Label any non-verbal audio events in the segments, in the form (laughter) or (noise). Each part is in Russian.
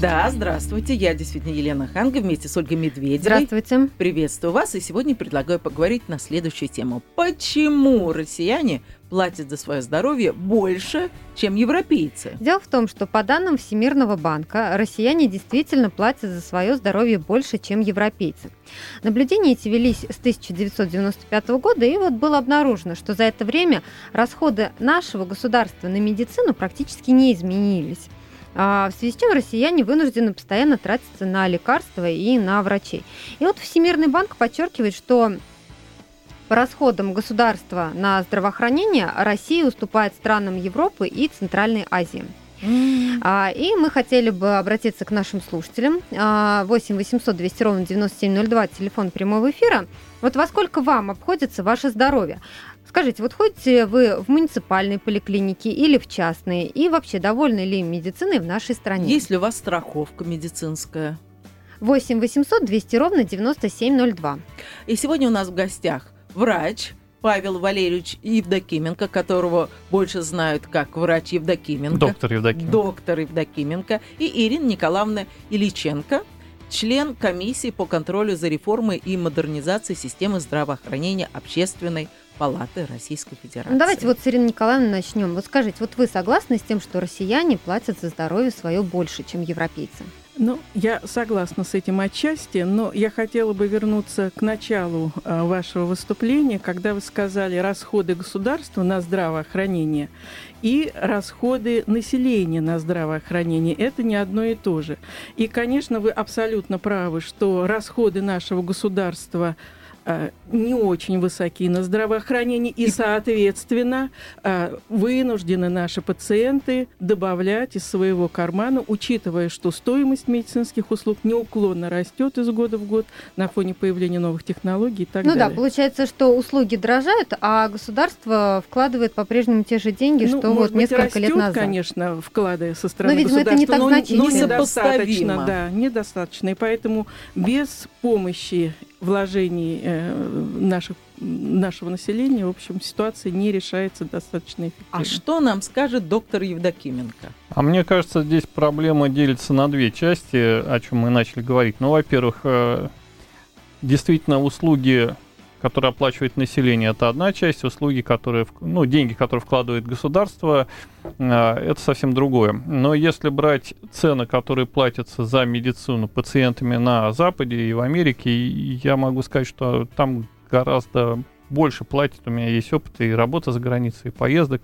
Да, здравствуйте. Я действительно Елена Ханга вместе с Ольгой Медведевой. Здравствуйте. Приветствую вас. И сегодня предлагаю поговорить на следующую тему. Почему россияне платят за свое здоровье больше, чем европейцы? Дело в том, что по данным Всемирного банка, россияне действительно платят за свое здоровье больше, чем европейцы. Наблюдения эти велись с 1995 года, и вот было обнаружено, что за это время расходы нашего государства на медицину практически не изменились. А, в связи с чем россияне вынуждены постоянно тратиться на лекарства и на врачей. И вот Всемирный банк подчеркивает, что по расходам государства на здравоохранение Россия уступает странам Европы и Центральной Азии. А, и мы хотели бы обратиться к нашим слушателям. 8 800 200 ровно 9702, телефон прямого эфира. Вот во сколько вам обходится ваше здоровье? Скажите, вот ходите вы в муниципальные поликлиники или в частные? И вообще, довольны ли медициной в нашей стране? Есть ли у вас страховка медицинская? 8 800 200 ровно 9702. И сегодня у нас в гостях врач Павел Валерьевич Евдокименко, которого больше знают как врач Евдокименко. Доктор Евдокименко. Доктор Евдокименко. И Ирина Николаевна Ильиченко, член комиссии по контролю за реформой и модернизацией системы здравоохранения общественной палаты Российской Федерации. Ну, давайте вот с Ириной Николаевной начнем. Вот скажите, вот вы согласны с тем, что россияне платят за здоровье свое больше, чем европейцы? Ну, я согласна с этим отчасти, но я хотела бы вернуться к началу э, вашего выступления, когда вы сказали расходы государства на здравоохранение и расходы населения на здравоохранение. Это не одно и то же. И, конечно, вы абсолютно правы, что расходы нашего государства не очень высоки на здравоохранение, и, соответственно, э, вынуждены наши пациенты добавлять из своего кармана, учитывая, что стоимость медицинских услуг неуклонно растет из года в год на фоне появления новых технологий и так ну далее. Ну да, получается, что услуги дорожают, а государство вкладывает по-прежнему те же деньги, ну, что вот несколько растет, лет назад. конечно, вклады со стороны но, видимо, государства, это не так но, значительно. но недостаточно, да, недостаточно. И поэтому без помощи вложений э, наших, нашего населения, в общем, ситуация не решается достаточно эффективно. А что нам скажет доктор Евдокименко? А мне кажется, здесь проблема делится на две части, о чем мы начали говорить. Ну, во-первых, э, действительно, услуги которые оплачивает население, это одна часть, услуги, которые, ну, деньги, которые вкладывает государство, а, это совсем другое. Но если брать цены, которые платятся за медицину пациентами на Западе и в Америке, я могу сказать, что там гораздо больше платят. У меня есть опыт и работа за границей, и поездок.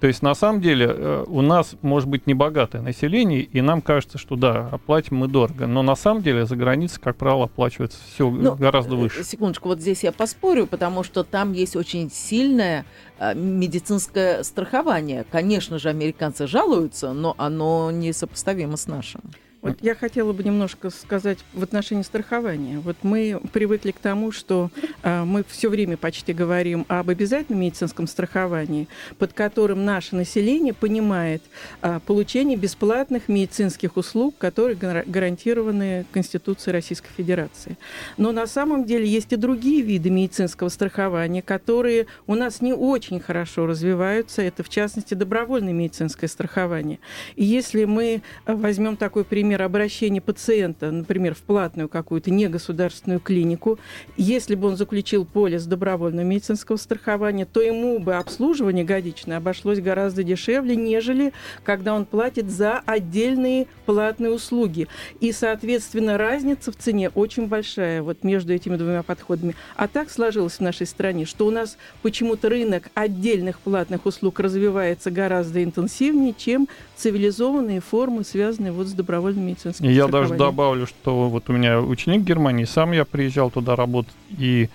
То есть, на самом деле, э, у нас может быть небогатое население, и нам кажется, что да, оплатим мы дорого. Но на самом деле за границей, как правило, оплачивается все ну, гораздо э, выше. Секундочку, вот здесь я поспорю, потому что там есть очень сильное э, медицинское страхование. Конечно же, американцы жалуются, но оно несопоставимо с нашим. Вот я хотела бы немножко сказать в отношении страхования. Вот мы привыкли к тому, что э, мы все время почти говорим об обязательном медицинском страховании, под которым наше население понимает э, получение бесплатных медицинских услуг, которые гарантированы Конституцией Российской Федерации. Но на самом деле есть и другие виды медицинского страхования, которые у нас не очень хорошо развиваются. Это, в частности, добровольное медицинское страхование. И если мы возьмем такой пример, например, обращение пациента, например, в платную какую-то негосударственную клинику, если бы он заключил полис добровольного медицинского страхования, то ему бы обслуживание годичное обошлось гораздо дешевле, нежели когда он платит за отдельные платные услуги. И, соответственно, разница в цене очень большая вот между этими двумя подходами. А так сложилось в нашей стране, что у нас почему-то рынок отдельных платных услуг развивается гораздо интенсивнее, чем цивилизованные формы, связанные вот с добровольным медицинским Я даже добавлю, что вот у меня ученик Германии, сам я приезжал туда работать, и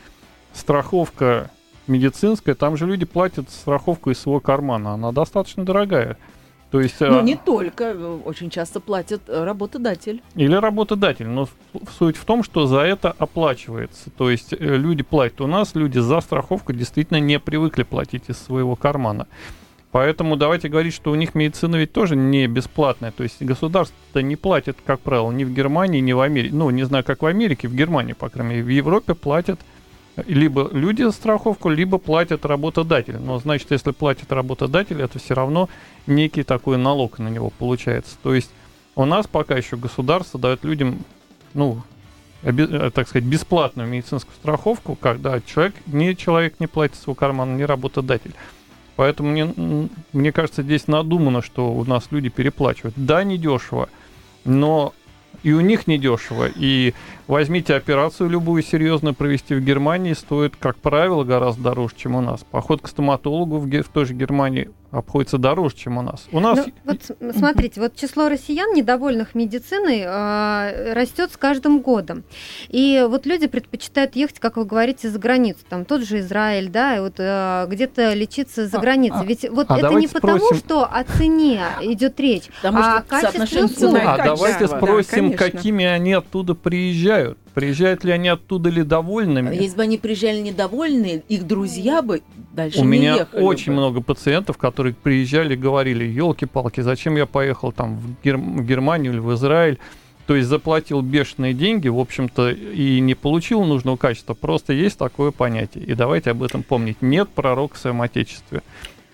страховка медицинская, там же люди платят страховку из своего кармана, она достаточно дорогая. То есть, ну, а... не только, очень часто платит работодатель. Или работодатель, но суть в том, что за это оплачивается. То есть э, люди платят. У нас люди за страховку действительно не привыкли платить из своего кармана. Поэтому давайте говорить, что у них медицина ведь тоже не бесплатная. То есть государство не платит, как правило, ни в Германии, ни в Америке. Ну, не знаю, как в Америке, в Германии, по крайней мере. В Европе платят либо люди страховку, либо платят работодатель. Но значит, если платит работодатель, это все равно некий такой налог на него получается. То есть у нас пока еще государство дает людям, ну, оби- так сказать, бесплатную медицинскую страховку, когда человек, ни человек не платит свой карман, ни работодатель. Поэтому мне, мне кажется, здесь надумано, что у нас люди переплачивают. Да, недешево, но и у них недешево. И возьмите операцию любую серьезную провести в Германии, стоит, как правило, гораздо дороже, чем у нас. Поход к стоматологу в, в той же Германии обходится дороже, чем у нас. У нас... Ну, вот смотрите, вот число россиян, недовольных медициной, э, растет с каждым годом. И вот люди предпочитают ехать, как вы говорите, за границу. Там тот же Израиль, да, и вот э, где-то лечиться за а, границей. А, Ведь вот а это не потому, спросим... что о цене идет речь, потому а о качестве услуг. А давайте спросим, да, какими они оттуда приезжают. Приезжают ли они оттуда ли довольными? Если бы они приезжали недовольные, их друзья бы дальше У не меня ехали очень бы. много пациентов, которые приезжали и говорили, елки-палки, зачем я поехал там в, Гер- в Германию или в Израиль? То есть заплатил бешеные деньги, в общем-то, и не получил нужного качества. Просто есть такое понятие. И давайте об этом помнить. Нет пророка в своем отечестве.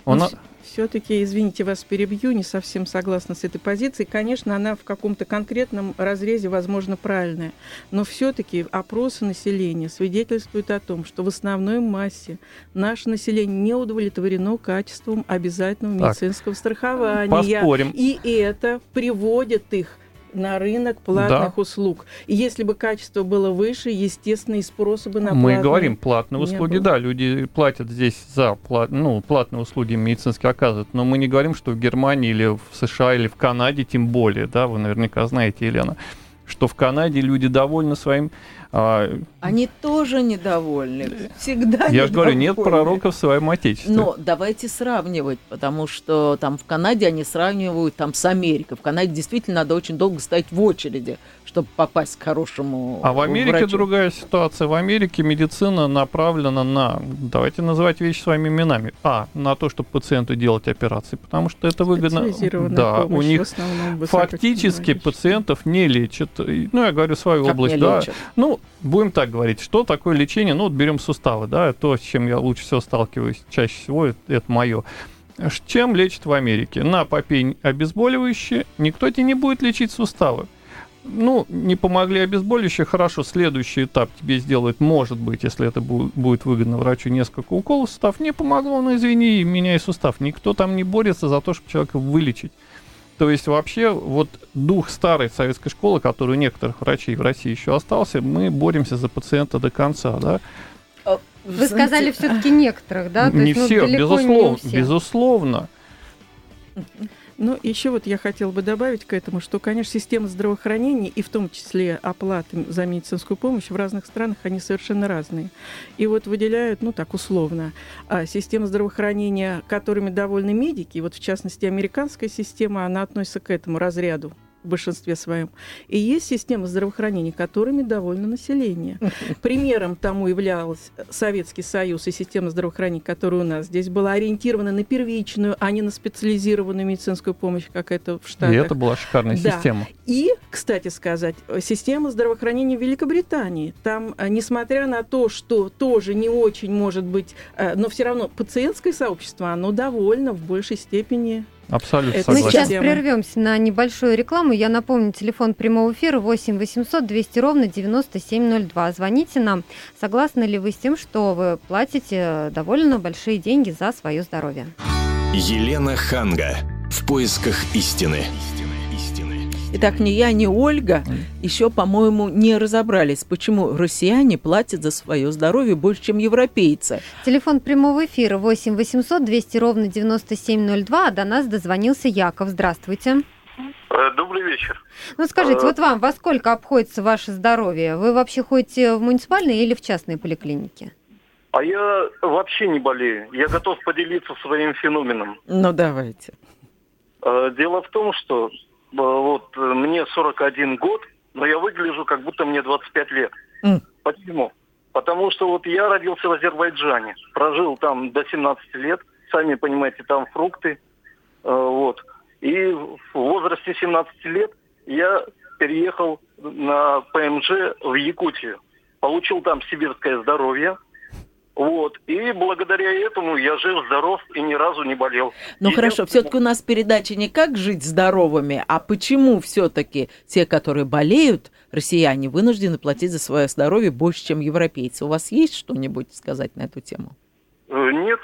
Он... Ну, все-таки, извините, вас перебью, не совсем согласна с этой позицией. Конечно, она в каком-то конкретном разрезе, возможно, правильная. Но все-таки опросы населения свидетельствуют о том, что в основной массе наше население не удовлетворено качеством обязательного так, медицинского страхования. Поспорим. И это приводит их на рынок платных да. услуг. И если бы качество было выше, естественно, и спроса бы на Мы платные говорим платные услуги, было. да, люди платят здесь за плат, ну, платные услуги медицинские оказывают, но мы не говорим, что в Германии или в США или в Канаде тем более, да, вы наверняка знаете, Елена, что в Канаде люди довольны своим Они тоже недовольны. Всегда Я же говорю, нет пророка в своем отечестве. Но давайте сравнивать, потому что там в Канаде они сравнивают там с Америкой. В Канаде действительно надо очень долго стоять в очереди, чтобы попасть к хорошему А в Америке врачу. другая ситуация. В Америке медицина направлена на, давайте называть вещи своими именами, а, на то, чтобы пациенту делать операции, потому что это выгодно. Да, у них фактически пациентов не лечат. Ну, я говорю свою как область, да. Лечат? Ну, будем так говорить, что такое лечение? Ну, вот берем суставы, да, то, с чем я лучше всего сталкиваюсь чаще всего, это, это мое. Чем лечат в Америке? На попей обезболивающие, никто тебе не будет лечить суставы ну, не помогли обезболивающие, хорошо, следующий этап тебе сделает, может быть, если это будет выгодно врачу, несколько уколов сустав. Не помогло, ну извини, меняй сустав. Никто там не борется за то, чтобы человека вылечить. То есть вообще вот дух старой советской школы, который у некоторых врачей в России еще остался, мы боремся за пациента до конца, да. А, Вы сказали все-таки некоторых, да? То не есть, ну, все, безусловно, не все. безусловно. Ну, еще вот я хотела бы добавить к этому, что, конечно, система здравоохранения, и в том числе оплаты за медицинскую помощь в разных странах, они совершенно разные. И вот выделяют, ну так условно, а, система здравоохранения, которыми довольны медики, вот в частности американская система, она относится к этому разряду в большинстве своем. И есть система здравоохранения, которыми довольно население. (laughs) Примером тому являлся Советский Союз и система здравоохранения, которая у нас здесь была ориентирована на первичную, а не на специализированную медицинскую помощь, как это в Штатах. И это была шикарная да. система. И, кстати сказать, система здравоохранения в Великобритании. Там, э, несмотря на то, что тоже не очень может быть, э, но все равно пациентское сообщество, оно довольно в большей степени Абсолютно Это Мы сейчас прервемся на небольшую рекламу. Я напомню, телефон прямого эфира 8 800 200 ровно 9702. Звоните нам. Согласны ли вы с тем, что вы платите довольно большие деньги за свое здоровье? Елена Ханга. В поисках истины. Итак, ни я, ни Ольга еще, по-моему, не разобрались, почему россияне платят за свое здоровье больше, чем европейцы. Телефон прямого эфира 8 800 200 ровно 9702, а до нас дозвонился Яков. Здравствуйте. Э, добрый вечер. Ну скажите, вот вам во сколько обходится ваше здоровье? Вы вообще ходите в муниципальные или в частные поликлиники? А я вообще не болею. Я готов поделиться своим феноменом. Ну давайте. Э, дело в том, что вот э, мне 41 год, но я выгляжу, как будто мне 25 лет. Mm. Почему? Потому что вот я родился в Азербайджане, прожил там до 17 лет, сами понимаете, там фрукты, э, вот. И в возрасте 17 лет я переехал на ПМЖ в Якутию. Получил там сибирское здоровье, Вот. И благодаря этому я жив, здоров и ни разу не болел. Ну хорошо, все-таки у нас передача не как жить здоровыми, а почему все-таки те, которые болеют, россияне, вынуждены платить за свое здоровье больше, чем европейцы. У вас есть что-нибудь сказать на эту тему? Э, нет,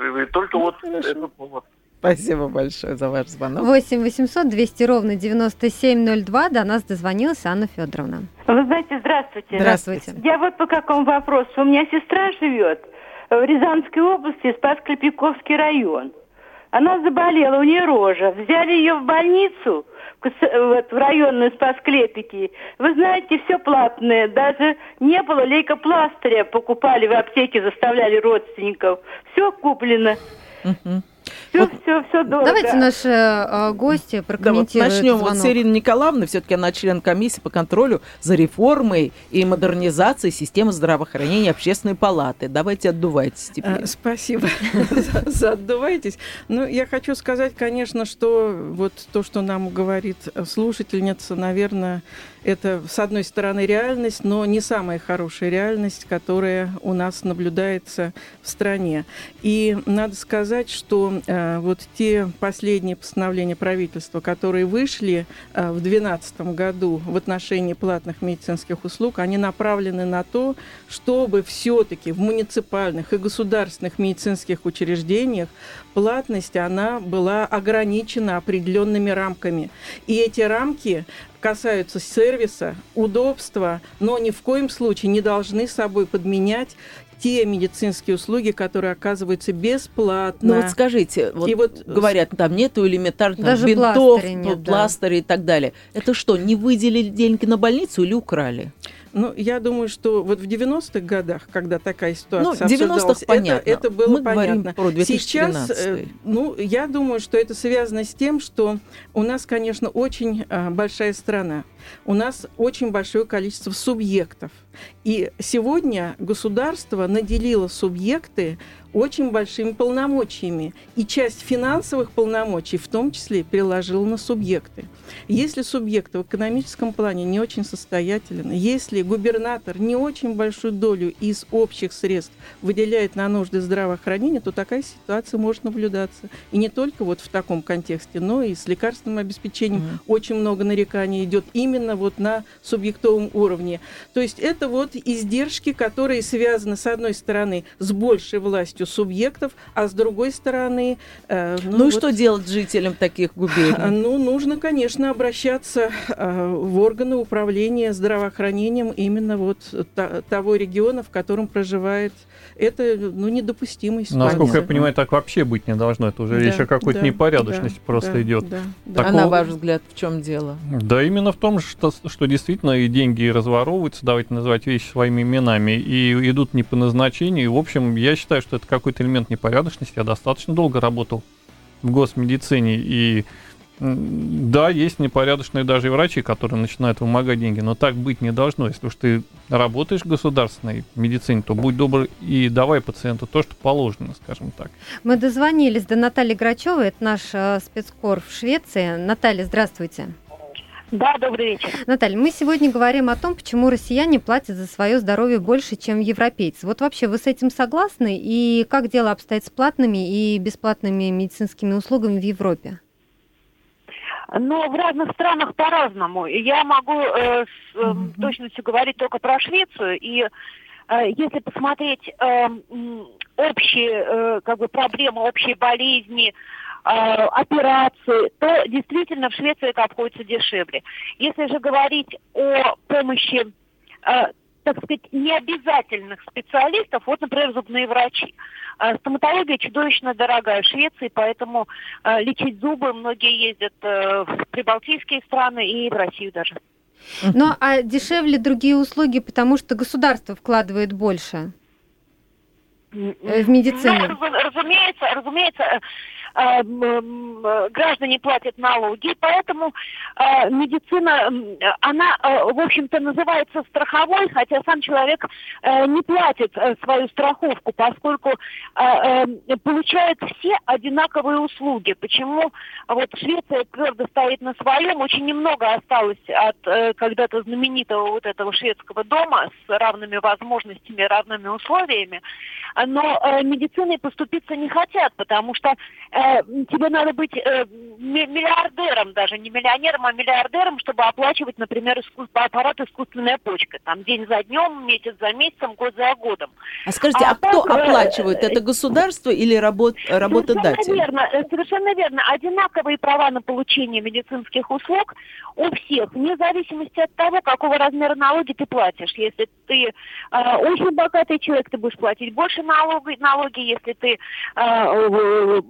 э, только ну, вот хорошо. этот повод. Спасибо большое за ваш звонок. 8 800 200 ровно 9702. До нас дозвонилась Анна Федоровна. Вы знаете, здравствуйте. Здравствуйте. Я вот по какому вопросу. У меня сестра живет в Рязанской области, Спас-Клепиковский район. Она заболела, у нее рожа. Взяли ее в больницу, вот, в районную Спас-Клепики. Вы знаете, все платное. Даже не было лейкопластыря. Покупали в аптеке, заставляли родственников. Все куплено. Угу. Все, вот, все, все дорого. Давайте наши э, гости прокомментируют да, вот Начнем вот с Ирины Николаевны. Все-таки она член комиссии по контролю за реформой и модернизацией системы здравоохранения общественной палаты. Давайте отдувайтесь теперь. А, спасибо (laughs) за отдувайтесь. Ну, я хочу сказать, конечно, что вот то, что нам говорит слушательница, наверное, это, с одной стороны, реальность, но не самая хорошая реальность, которая у нас наблюдается в стране. И надо сказать, что э, вот те последние постановления правительства, которые вышли э, в 2012 году в отношении платных медицинских услуг, они направлены на то, чтобы все-таки в муниципальных и государственных медицинских учреждениях платность, она была ограничена определенными рамками. И эти рамки касаются сервиса, удобства, но ни в коем случае не должны собой подменять те медицинские услуги, которые оказываются бесплатно. Ну вот скажите, вот, и вот говорят, там нету элементарных Даже бинтов, нет, пластырей да. и так далее. Это что, не выделили деньги на больницу или украли? Ну, я думаю, что вот в 90-х годах, когда такая ситуация ну, 90-х понятно. Это, это было Мы понятно. про 2013 Сейчас, э, ну, я думаю, что это связано с тем, что у нас, конечно, очень а, большая страна. У нас очень большое количество субъектов. И сегодня государство наделило субъекты очень большими полномочиями. И часть финансовых полномочий в том числе переложила на субъекты. Если субъект в экономическом плане не очень состоятелен, если губернатор не очень большую долю из общих средств выделяет на нужды здравоохранения, то такая ситуация может наблюдаться. И не только вот в таком контексте, но и с лекарственным обеспечением mm-hmm. очень много нареканий идет именно вот на субъектовом уровне. То есть это вот издержки, которые связаны, с одной стороны, с большей властью субъектов, а с другой стороны... Э, ну, ну вот, и что делать жителям таких губерний? (laughs) Ну, нужно, конечно, обращаться э, в органы управления здравоохранением именно вот та, того региона, в котором проживает это ну, недопустимая ситуация. Насколько я понимаю, так вообще быть не должно. Это уже да, речь о какой-то да, непорядочности да, просто да, идет. Да, да. Такого... А на ваш взгляд, в чем дело? Да, именно в том, что, что действительно и деньги разворовываются, давайте называть вещи своими именами, и идут не по назначению. И, в общем, я считаю, что это какой-то элемент непорядочности. Я достаточно долго работал в госмедицине, и да, есть непорядочные даже и врачи, которые начинают вымогать деньги, но так быть не должно. Если уж ты работаешь в государственной медицине, то будь добр и давай пациенту то, что положено, скажем так. Мы дозвонились до Натальи Грачевой, это наш э, спецкор в Швеции. Наталья, здравствуйте. Да, добрый вечер. Наталья, мы сегодня говорим о том, почему россияне платят за свое здоровье больше, чем европейцы. Вот вообще вы с этим согласны? И как дело обстоит с платными и бесплатными медицинскими услугами в Европе? Но в разных странах по-разному. Я могу э, с э, mm-hmm. точностью говорить только про Швецию. И э, если посмотреть э, общие э, как бы проблемы, общие болезни, операции, то действительно в Швеции это обходится дешевле. Если же говорить о помощи э, так сказать, необязательных специалистов, вот, например, зубные врачи. А стоматология чудовищно дорогая в Швеции, поэтому э, лечить зубы многие ездят э, в прибалтийские страны и в Россию даже. Ну, а дешевле другие услуги, потому что государство вкладывает больше в медицину? Ну, разумеется, разумеется, э, граждане платят налоги, поэтому э, медицина, она, э, в общем-то, называется страховой, хотя сам человек э, не платит э, свою страховку, поскольку э, э, получают все одинаковые услуги. Почему вот Швеция твердо стоит на своем, очень немного осталось от э, когда-то знаменитого вот этого шведского дома с равными возможностями, равными условиями, но э, медициной поступиться не хотят, потому что э, тебе надо быть э, миллиардером, даже не миллионером, а миллиардером, чтобы оплачивать, например, искус... аппарат искусственная почка. Там день за днем, месяц за месяцем, год за годом. А скажите, а, а кто так, э, оплачивает? Это государство или работ... работодатель? Совершенно верно, э, совершенно верно. Одинаковые права на получение медицинских услуг у всех, вне зависимости от того, какого размера налоги ты платишь. Если ты э, очень богатый человек, ты будешь платить больше налоги, налоги если ты э,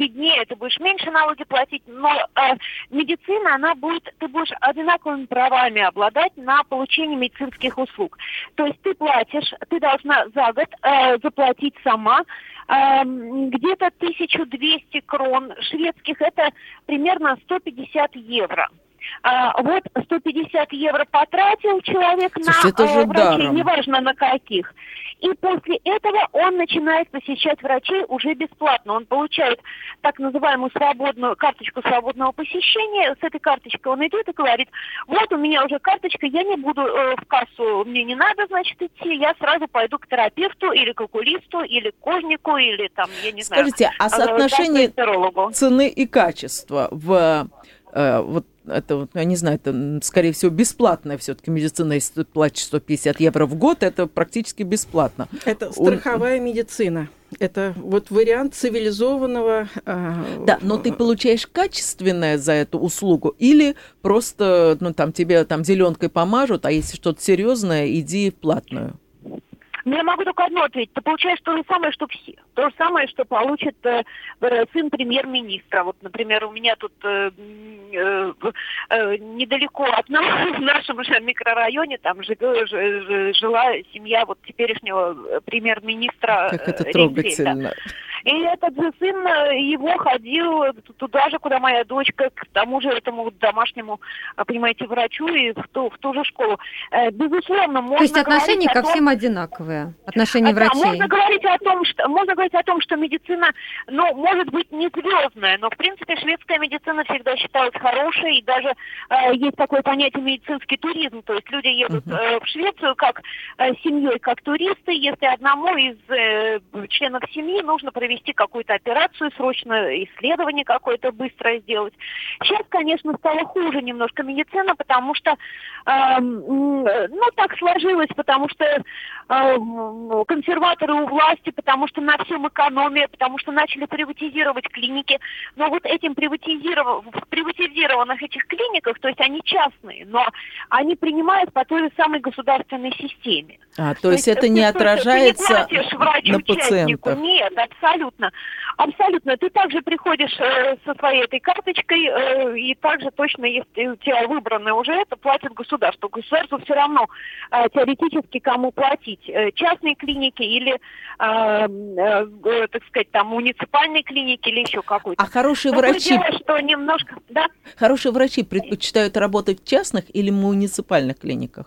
победнее, ты будешь меньше налоги платить, но э, медицина, она будет, ты будешь одинаковыми правами обладать на получение медицинских услуг. То есть ты платишь, ты должна за год э, заплатить сама э, где-то 1200 крон шведских, это примерно 150 евро. А, вот 150 евро потратил человек Слушайте, на э, врачей, даром. неважно на каких. И после этого он начинает посещать врачей уже бесплатно. Он получает так называемую свободную карточку свободного посещения. С этой карточкой он идет и говорит, вот у меня уже карточка, я не буду э, в кассу, мне не надо, значит, идти, я сразу пойду к терапевту или к окулисту, или к кожнику, или там, я не Скажите, знаю. Скажите, а соотношение цены и качества в э, вот это, вот, я не знаю, это, скорее всего, бесплатная все-таки медицина, если ты платишь 150 евро в год, это практически бесплатно. Это страховая Он... медицина. Это вот вариант цивилизованного... Э, да, но ты получаешь качественное за эту услугу или просто, ну, там, тебе там зеленкой помажут, а если что-то серьезное, иди в платную? Ну, я могу только одно ответить. Ты получаешь то же самое, что все. То же самое, что получит э, э сын премьер-министра. Вот, например, у меня тут э, э, э, недалеко от нас, (laughs) в нашем же микрорайоне, там жила, жила семья вот теперешнего э, премьер-министра Как это трогательно. И этот же сын его ходил туда же, куда моя дочка, к тому же этому домашнему, понимаете, врачу и в ту, в ту же школу. Безусловно, можно То есть отношения ко всем одинаковые? одинаковые отношения врачей? Да, можно говорить о том, что можно говорить о том, что медицина, ну, может быть, не звездная, но в принципе шведская медицина всегда считалась хорошей, и даже э, есть такое понятие медицинский туризм, то есть люди едут э, в Швецию как э, семьей, как туристы, если одному из э, членов семьи нужно провести какую-то операцию, срочно исследование какое-то быстрое сделать. Сейчас, конечно, стало хуже немножко медицина, потому что, э, ну, так сложилось, потому что э, консерваторы у власти, потому что на всем экономия, потому что начали приватизировать клиники. Но вот этим приватизиров... приватизированных этих клиниках, то есть они частные, но они принимают по той же самой государственной системе. А, то, то есть, есть это не отражается ты не на пациентах? Нет, абсолютно. Абсолютно. Ты также приходишь э, со своей этой карточкой, э, и также точно, если у тебя выбрано уже это, платит государство. Государству все равно э, теоретически кому платить. Э, частные клиники или, э, э, так сказать, там муниципальные клиники или еще какой-то. А хорошие Но врачи... Дело, что немножко... Да? Хорошие врачи предпочитают работать в частных или муниципальных клиниках?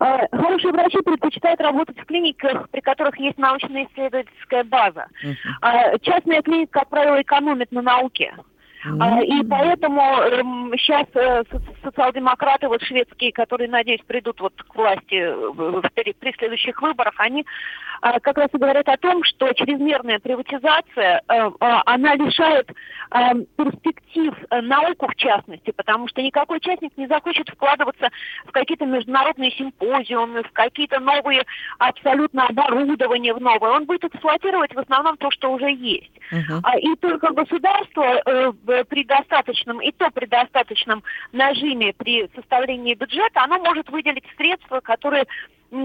Э, хорошие врачи предпочитают работать в клиниках, при которых есть научно-исследовательская база. Uh-huh. Частная клиника, как правило, экономит на науке. Mm-hmm. И поэтому эм, сейчас э, социал-демократы, вот шведские, которые, надеюсь, придут вот к власти при следующих выборах, они а, как раз и говорят о том, что чрезмерная приватизация, э, а, она лишает э, перспектив науку в частности, потому что никакой частник не захочет вкладываться в какие-то международные симпозиумы, в какие-то новые абсолютно оборудования в новое. Он будет эксплуатировать в основном то, что уже есть. Uh-huh. И только государство при достаточном, и то при достаточном нажиме при составлении бюджета, оно может выделить средства, которые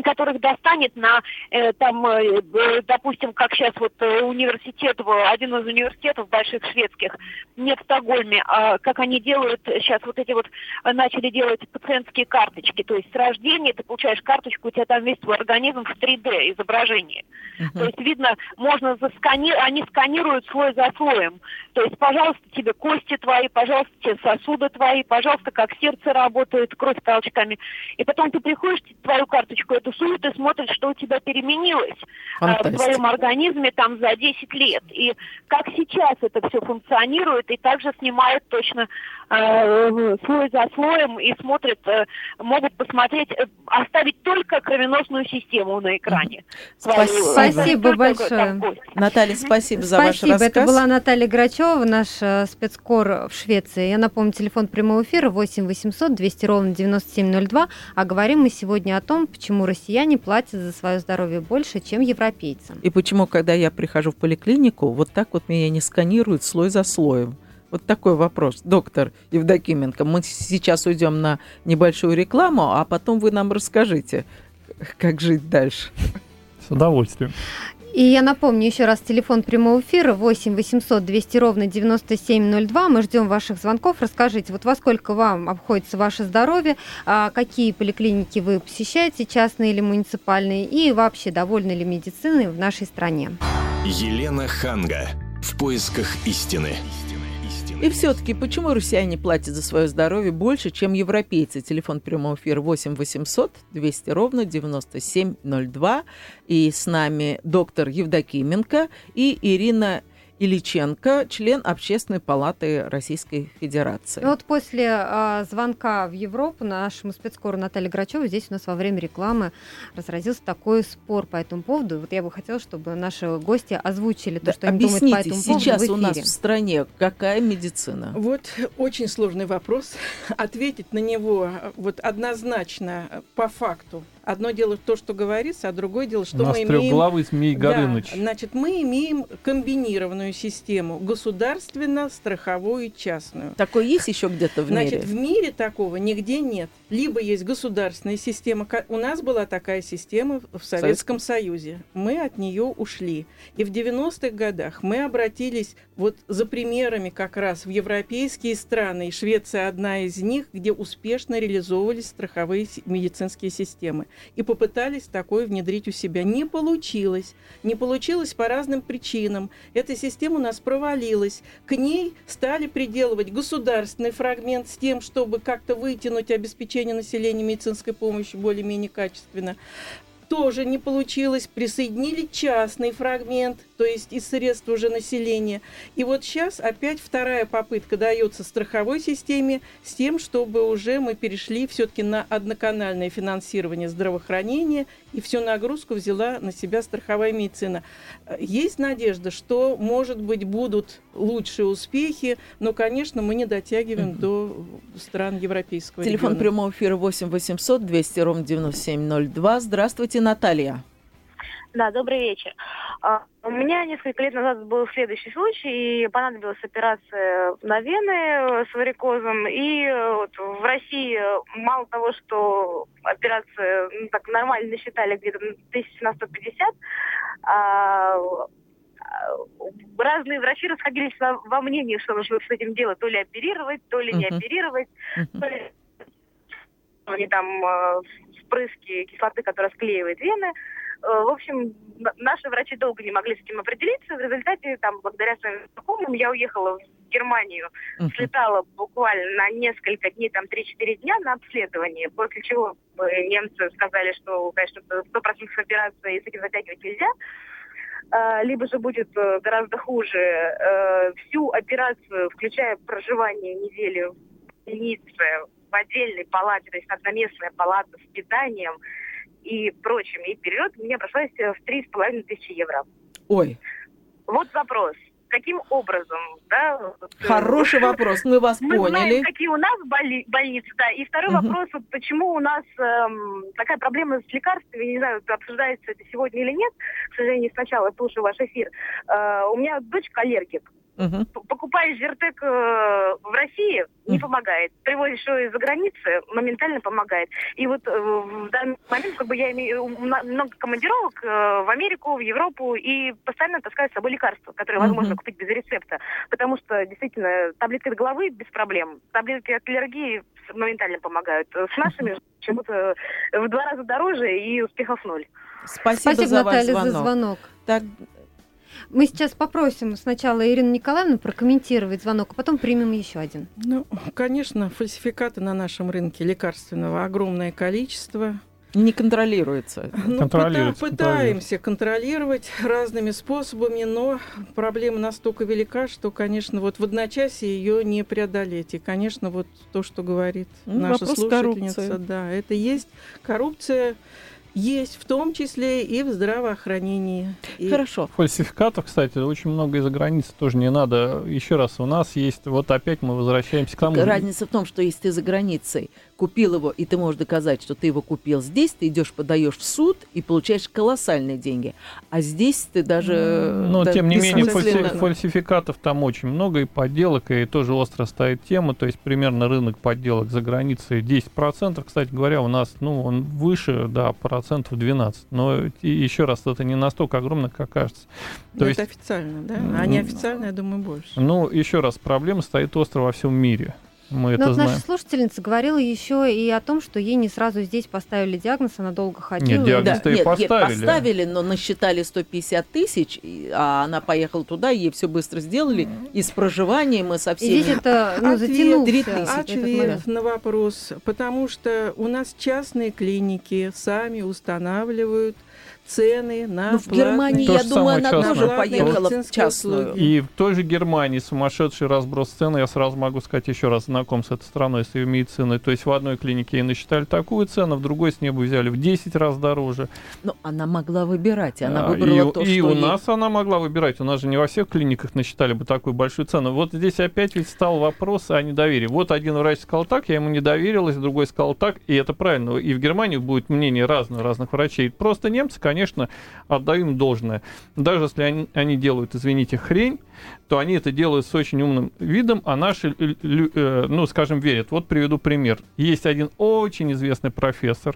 которых достанет на, э, там, э, допустим, как сейчас вот университет, один из университетов больших шведских, нет в Стокгольме, а как они делают сейчас вот эти вот, начали делать пациентские карточки, то есть с рождения ты получаешь карточку, у тебя там весь твой организм в 3D изображении. Uh-huh. То есть видно, можно засканировать, они сканируют слой за слоем. То есть, пожалуйста, тебе кости твои, пожалуйста, тебе сосуды твои, пожалуйста, как сердце работает, кровь толчками. И потом ты приходишь, твою карточку суют и смотришь, что у тебя переменилось э, в твоем организме там за 10 лет. И как сейчас это все функционирует, и также снимают точно э, слой за слоем и смотрят, э, могут посмотреть, э, оставить только кровеносную систему на экране. Спасибо, спасибо большое. Наталья, спасибо за ваш рассказ. Это была Наталья Грачева, наш э, спецкор в Швеции. Я напомню, телефон прямого эфира 8 800 200 ровно 9702. А говорим мы сегодня о том, почему россияне платят за свое здоровье больше, чем европейцы. И почему, когда я прихожу в поликлинику, вот так вот меня не сканируют слой за слоем. Вот такой вопрос. Доктор Евдокименко, мы сейчас уйдем на небольшую рекламу, а потом вы нам расскажите, как жить дальше. С удовольствием. И я напомню еще раз телефон прямого эфира 8 800 200 ровно 9702. Мы ждем ваших звонков. Расскажите, вот во сколько вам обходится ваше здоровье, а какие поликлиники вы посещаете, частные или муниципальные, и вообще довольны ли медициной в нашей стране. Елена Ханга. В поисках истины. И все-таки, почему россияне платят за свое здоровье больше, чем европейцы? Телефон прямого эфира 8 800 200 ровно 9702. И с нами доктор Евдокименко и Ирина Ильиченко, член Общественной палаты Российской Федерации. И вот после э, звонка в Европу нашему спецкору Наталье Грачевой здесь у нас во время рекламы разразился такой спор по этому поводу. Вот я бы хотела, чтобы наши гости озвучили то, да, что они думают по этому поводу сейчас у нас в стране какая медицина? Вот очень сложный вопрос. (laughs) Ответить на него вот однозначно по факту Одно дело то, что говорится, а другое дело, что мы имеем... главы Змей Горыныч. Да, значит, мы имеем комбинированную систему, государственно-страховую и частную. Такое есть еще где-то в значит, мире? Значит, в мире такого нигде нет. Либо есть государственная система, у нас была такая система в Советском Союзе. Мы от нее ушли. И в 90-х годах мы обратились вот за примерами как раз в европейские страны, и Швеция одна из них, где успешно реализовывались страховые медицинские системы и попытались такое внедрить у себя. Не получилось. Не получилось по разным причинам. Эта система у нас провалилась. К ней стали приделывать государственный фрагмент с тем, чтобы как-то вытянуть обеспечение населения медицинской помощью более-менее качественно тоже не получилось, присоединили частный фрагмент, то есть из средств уже населения. И вот сейчас опять вторая попытка дается страховой системе с тем, чтобы уже мы перешли все-таки на одноканальное финансирование здравоохранения, и всю нагрузку взяла на себя страховая медицина. Есть надежда, что, может быть, будут лучшие успехи, но, конечно, мы не дотягиваем до стран европейского Телефон региона. прямого эфира 8 800 200 ровно 9702. Здравствуйте, Наталья. Да, добрый вечер. А, у меня несколько лет назад был следующий случай, и понадобилась операция на вены с варикозом. И вот в России мало того, что операция ну, так нормально считали где-то тысяч на 150, а, разные врачи расходились во, мнении, что нужно с этим делать, то ли оперировать, то ли uh-huh. не оперировать, uh-huh. то ли они там э, впрыски кислоты, которая склеивает вены. Э, в общем, наши врачи долго не могли с этим определиться. В результате, там, благодаря своим знакомым, я уехала в Германию, uh-huh. слетала буквально на несколько дней, там, 3-4 дня на обследование, после чего э, немцы сказали, что, конечно, 100% операция и с этим затягивать нельзя э, либо же будет гораздо хуже. Всю операцию, включая проживание недели в больнице, в отдельной палате, то есть одноместная палата с питанием, и прочими, и вперед, мне обошлось в три с половиной тысячи евро. Ой. Вот вопрос. Каким образом, да? Хороший (laughs) вопрос, мы вас мы поняли. Знаем, какие у нас боли, больницы, да. И второй угу. вопрос, вот почему у нас эм, такая проблема с лекарствами, не знаю, обсуждается это сегодня или нет, к сожалению, сначала слушаю ваш эфир. Э, у меня дочка аллергик. Угу. Покупаешь Зертек э, в России, не помогает. Привозишь его из-за границы, моментально помогает. И вот э, в данный момент как бы я имею много командировок э, в Америку, в Европу, и постоянно таскаю с собой лекарства, которые возможно купить без рецепта. Потому что, действительно, таблетки от головы без проблем. Таблетки от аллергии моментально помогают. С нашими почему-то в два раза дороже и успехов ноль. Спасибо, Спасибо за Наталья, звонок. за звонок. Так, мы сейчас попросим сначала Ирину Николаевну прокомментировать звонок, а потом примем еще один. Ну, конечно, фальсификаты на нашем рынке лекарственного огромное количество. Не контролируется. Ну, контролируется, пытаемся контролировать разными способами, но проблема настолько велика, что, конечно, вот в одночасье ее не преодолеть. И, конечно, вот то, что говорит ну, наша слушательница, коррупции. да, это есть коррупция есть, в том числе и в здравоохранении. И... Хорошо. Фальсификатов, кстати, очень много из-за границы тоже не надо. Еще раз, у нас есть, вот опять мы возвращаемся к тому... Разница в том, что если ты за границей купил его, и ты можешь доказать, что ты его купил здесь, ты идешь, подаешь в суд и получаешь колоссальные деньги. А здесь ты даже... Но, да, тем не менее, фальси- фальсификатов там очень много, и подделок, и тоже остро стоит тема, то есть примерно рынок подделок за границей 10%, кстати говоря, у нас, ну, он выше, да, процентов 12, но еще раз, это не настолько огромно, как кажется. То есть, это официально, да? А неофициально, я думаю, больше. Ну, еще раз, проблема стоит остро во всем мире. Мы Но это вот знаем. наша слушательница говорила еще и о том, что ей не сразу здесь поставили диагноз, она долго ходила. Нет, диагноз да. нет, поставили. Нет, поставили, но насчитали 150 тысяч, а она поехала туда, ей все быстро сделали, и с проживанием, и со всеми. И здесь это ну, затянулся. Ответ на вопрос, потому что у нас частные клиники сами устанавливают цены на ну, В Германии, я думаю, она тоже поехала в частную. И в той же Германии сумасшедший разброс цен, я сразу могу сказать еще раз, знаком с этой страной, с ее медициной. То есть в одной клинике ей насчитали такую цену, в другой с неба взяли в 10 раз дороже. Но она могла выбирать, она выбрала и, то, и что у ей... нас она могла выбирать. У нас же не во всех клиниках насчитали бы такую большую цену. Вот здесь опять ведь стал вопрос о недоверии. Вот один врач сказал так, я ему не доверилась, другой сказал так, и это правильно. И в Германии будет мнение разное разных врачей. Просто немцы, конечно, конечно, отдаю им должное. Даже если они, они делают, извините, хрень, то они это делают с очень умным видом, а наши, э, ну, скажем, верят. Вот приведу пример. Есть один очень известный профессор,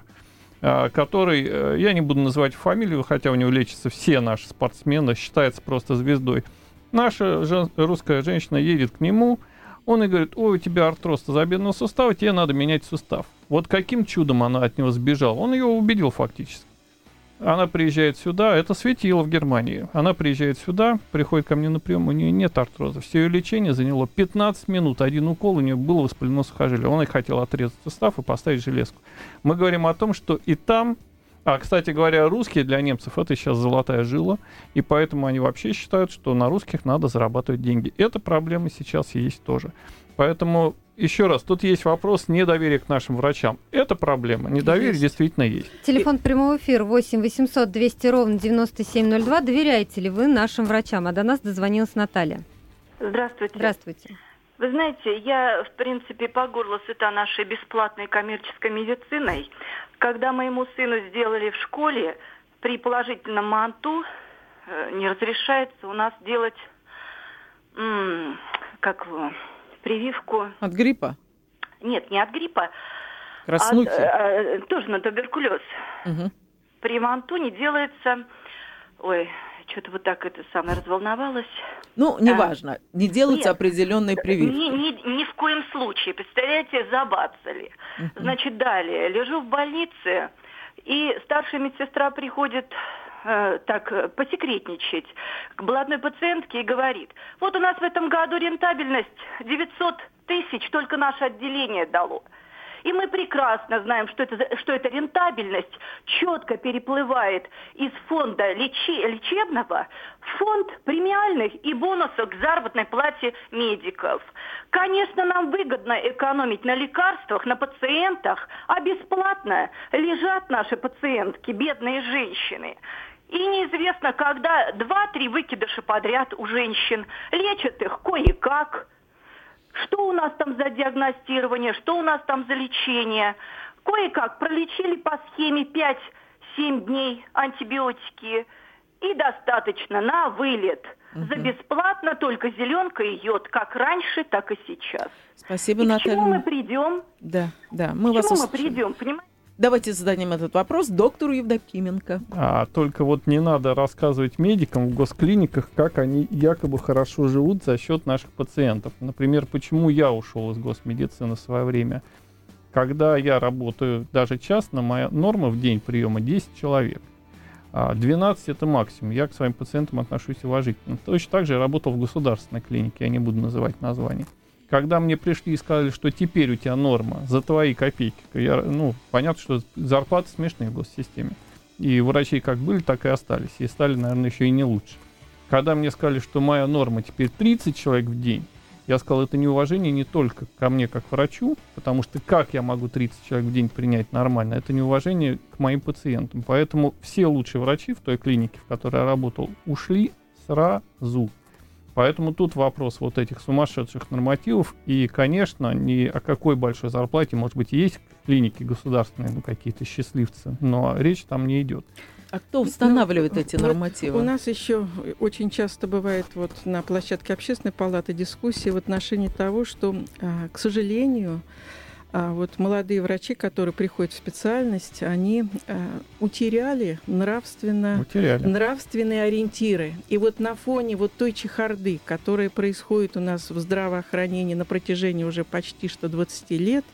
э, который, э, я не буду называть фамилию, хотя у него лечатся все наши спортсмены, считается просто звездой. Наша жен, русская женщина едет к нему, он и говорит, ой, у тебя артроз тазобедренного сустава, тебе надо менять сустав. Вот каким чудом она от него сбежала? Он ее убедил фактически. Она приезжает сюда, это светило в Германии. Она приезжает сюда, приходит ко мне на прием, у нее нет артроза. Все ее лечение заняло 15 минут. Один укол, у нее было воспалено сухожилие. Он и хотел отрезать сустав и поставить железку. Мы говорим о том, что и там а, кстати говоря, русские для немцев это сейчас золотая жила, и поэтому они вообще считают, что на русских надо зарабатывать деньги. Эта проблема сейчас есть тоже. Поэтому еще раз, тут есть вопрос недоверия к нашим врачам. Это проблема. Недоверие есть. действительно есть. Телефон прямого эфира 8 800 200 ровно 9702. Доверяете ли вы нашим врачам? А до нас дозвонилась Наталья. Здравствуйте. Здравствуйте. Вы знаете, я, в принципе, по горло сыта нашей бесплатной коммерческой медициной. Когда моему сыну сделали в школе, при положительном манту э, не разрешается у нас делать, как прививку. От гриппа? Нет, не от гриппа. Краснухи? От, э, тоже на туберкулез. Угу. При манту не делается... Ой, что-то вот так это самое разволновалась. Ну, неважно, а, не делаются нет, определенные прививки. Ни, ни, ни в коем случае. Представляете, забацали. Uh-huh. Значит, далее. Лежу в больнице, и старшая медсестра приходит э, так э, посекретничать к блатной пациентке и говорит, вот у нас в этом году рентабельность 900 тысяч только наше отделение дало. И мы прекрасно знаем, что это, что эта рентабельность четко переплывает из фонда лечи, лечебного в фонд премиальных и бонусов к заработной плате медиков. Конечно, нам выгодно экономить на лекарствах, на пациентах, а бесплатно лежат наши пациентки, бедные женщины. И неизвестно, когда два-три выкидыша подряд у женщин лечат их кое-как. Что у нас там за диагностирование, что у нас там за лечение. Кое-как пролечили по схеме 5-7 дней антибиотики. И достаточно на вылет. угу. за бесплатно, только зеленка и йод, как раньше, так и сейчас. Спасибо, и Наталья. К чему мы придем? Да, да, мы к вас чему услышали. мы придем, понимаете? Давайте зададим этот вопрос доктору Евдокименко. А, только вот не надо рассказывать медикам в госклиниках, как они якобы хорошо живут за счет наших пациентов. Например, почему я ушел из госмедицины в свое время. Когда я работаю даже частно, моя норма в день приема 10 человек. 12 это максимум. Я к своим пациентам отношусь уважительно. Точно так же я работал в государственной клинике, я не буду называть название. Когда мне пришли и сказали, что теперь у тебя норма за твои копейки, я, ну, понятно, что зарплаты смешные в госсистеме. И врачи как были, так и остались. И стали, наверное, еще и не лучше. Когда мне сказали, что моя норма теперь 30 человек в день, я сказал, это неуважение не только ко мне как врачу, потому что как я могу 30 человек в день принять нормально, это неуважение к моим пациентам. Поэтому все лучшие врачи в той клинике, в которой я работал, ушли сразу. Поэтому тут вопрос вот этих сумасшедших нормативов. И, конечно, ни о какой большой зарплате, может быть, есть клиники государственные, ну, какие-то счастливцы, но речь там не идет. А кто устанавливает ну, эти вот нормативы? У нас еще очень часто бывает вот на площадке общественной палаты дискуссии в отношении того, что, а, к сожалению, вот молодые врачи, которые приходят в специальность, они э, утеряли нравственно, утеряли. нравственные ориентиры. И вот на фоне вот той чехарды, которая происходит у нас в здравоохранении на протяжении уже почти что 20 лет,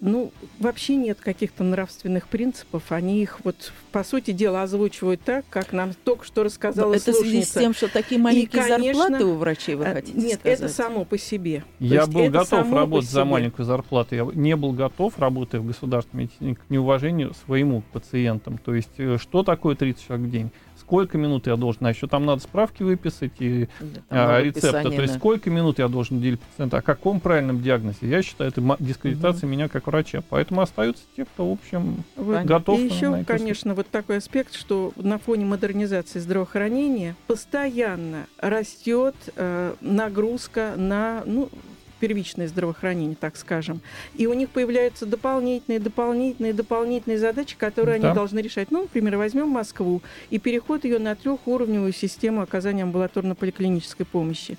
ну, вообще нет каких-то нравственных принципов. Они их вот, по сути дела, озвучивают так, как нам только что рассказала Это в связи с слушница. тем, что такие маленькие И, конечно, зарплаты у врачей, вы э, хотите Нет, сказать? это само по себе. То Я есть был это готов работать за маленькую зарплату. Я не был готов, работая в государственной медицине, к неуважению своему пациентам. То есть, э, что такое 30 человек в день? Сколько минут я должен? А еще там надо справки выписать и Да, там а, рецепта. То есть, да. сколько минут я должен уделить пациенту? О каком правильном диагнозе? Я считаю, это дискредитация меня как врача. Поэтому остаются те, кто, в общем, Вот. готов И на еще, эту конечно, вот такой аспект, что на фоне модернизации здравоохранения постоянно растет э, нагрузка на ну, первичное здравоохранение, так скажем. И у них появляются дополнительные, дополнительные, дополнительные задачи, которые Да. они должны решать. Ну, например, возьмем Москву и переход ее на трехуровневую систему оказания амбулаторно-поликлинической помощи.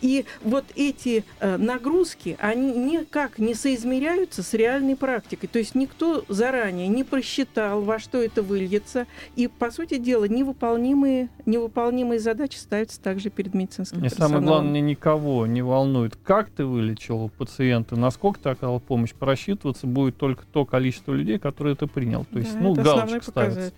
И вот эти э, нагрузки, они никак не соизмеряются с реальной практикой. То есть никто заранее не просчитал, во что это выльется. И, по сути дела, невыполнимые, невыполнимые задачи ставятся также перед медицинским И самое персоналом. главное, никого не волнует, как ты вылечил пациента, насколько ты оказал помощь. Просчитываться будет только то количество людей, которые ты принял. То есть, Да, ну, это галочка ставится.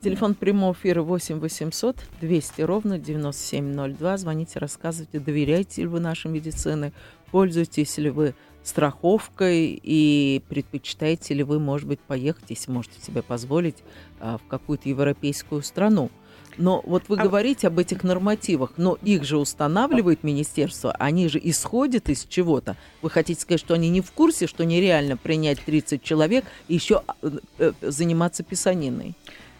Телефон прямого эфира 8 800 200 ровно 9702. Звоните, рассказывайте, доверяете ли вы нашей медицине, пользуетесь ли вы страховкой и предпочитаете ли вы, может быть, поехать, если можете себе позволить, а, в какую-то европейскую страну. Но вот вы А- говорите об этих нормативах, но их же устанавливает министерство, они же исходят из чего-то. Вы хотите сказать, что они не в курсе, что нереально принять 30 человек и еще э, э, заниматься писаниной?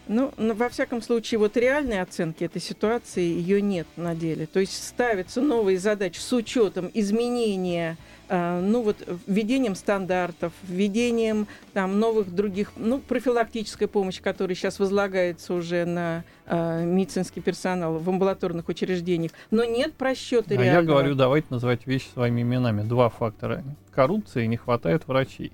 Ну, но во всяком случае, вот реальной оценки этой ситуации ее нет на деле. То есть ставятся новые задачи с учетом изменения, ну вот введением стандартов, введением там новых других, ну профилактической помощи, которая сейчас возлагается уже на э, медицинский персонал в амбулаторных учреждениях, но нет просчета А я говорю, давайте называть вещи своими именами. Два фактора. Коррупция и не хватает врачей.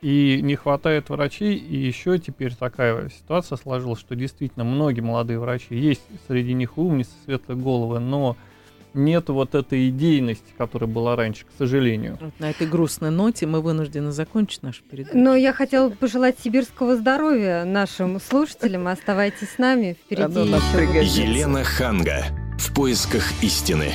И не хватает врачей, и еще теперь такая ситуация сложилась, что действительно многие молодые врачи, есть среди них умницы, светлые головы, но нет вот этой идейности, которая была раньше, к сожалению. Вот на этой грустной ноте мы вынуждены закончить нашу передачу. Но я хотела пожелать сибирского здоровья нашим слушателям. Оставайтесь с нами. Впереди еще. Елена Ханга. В поисках истины.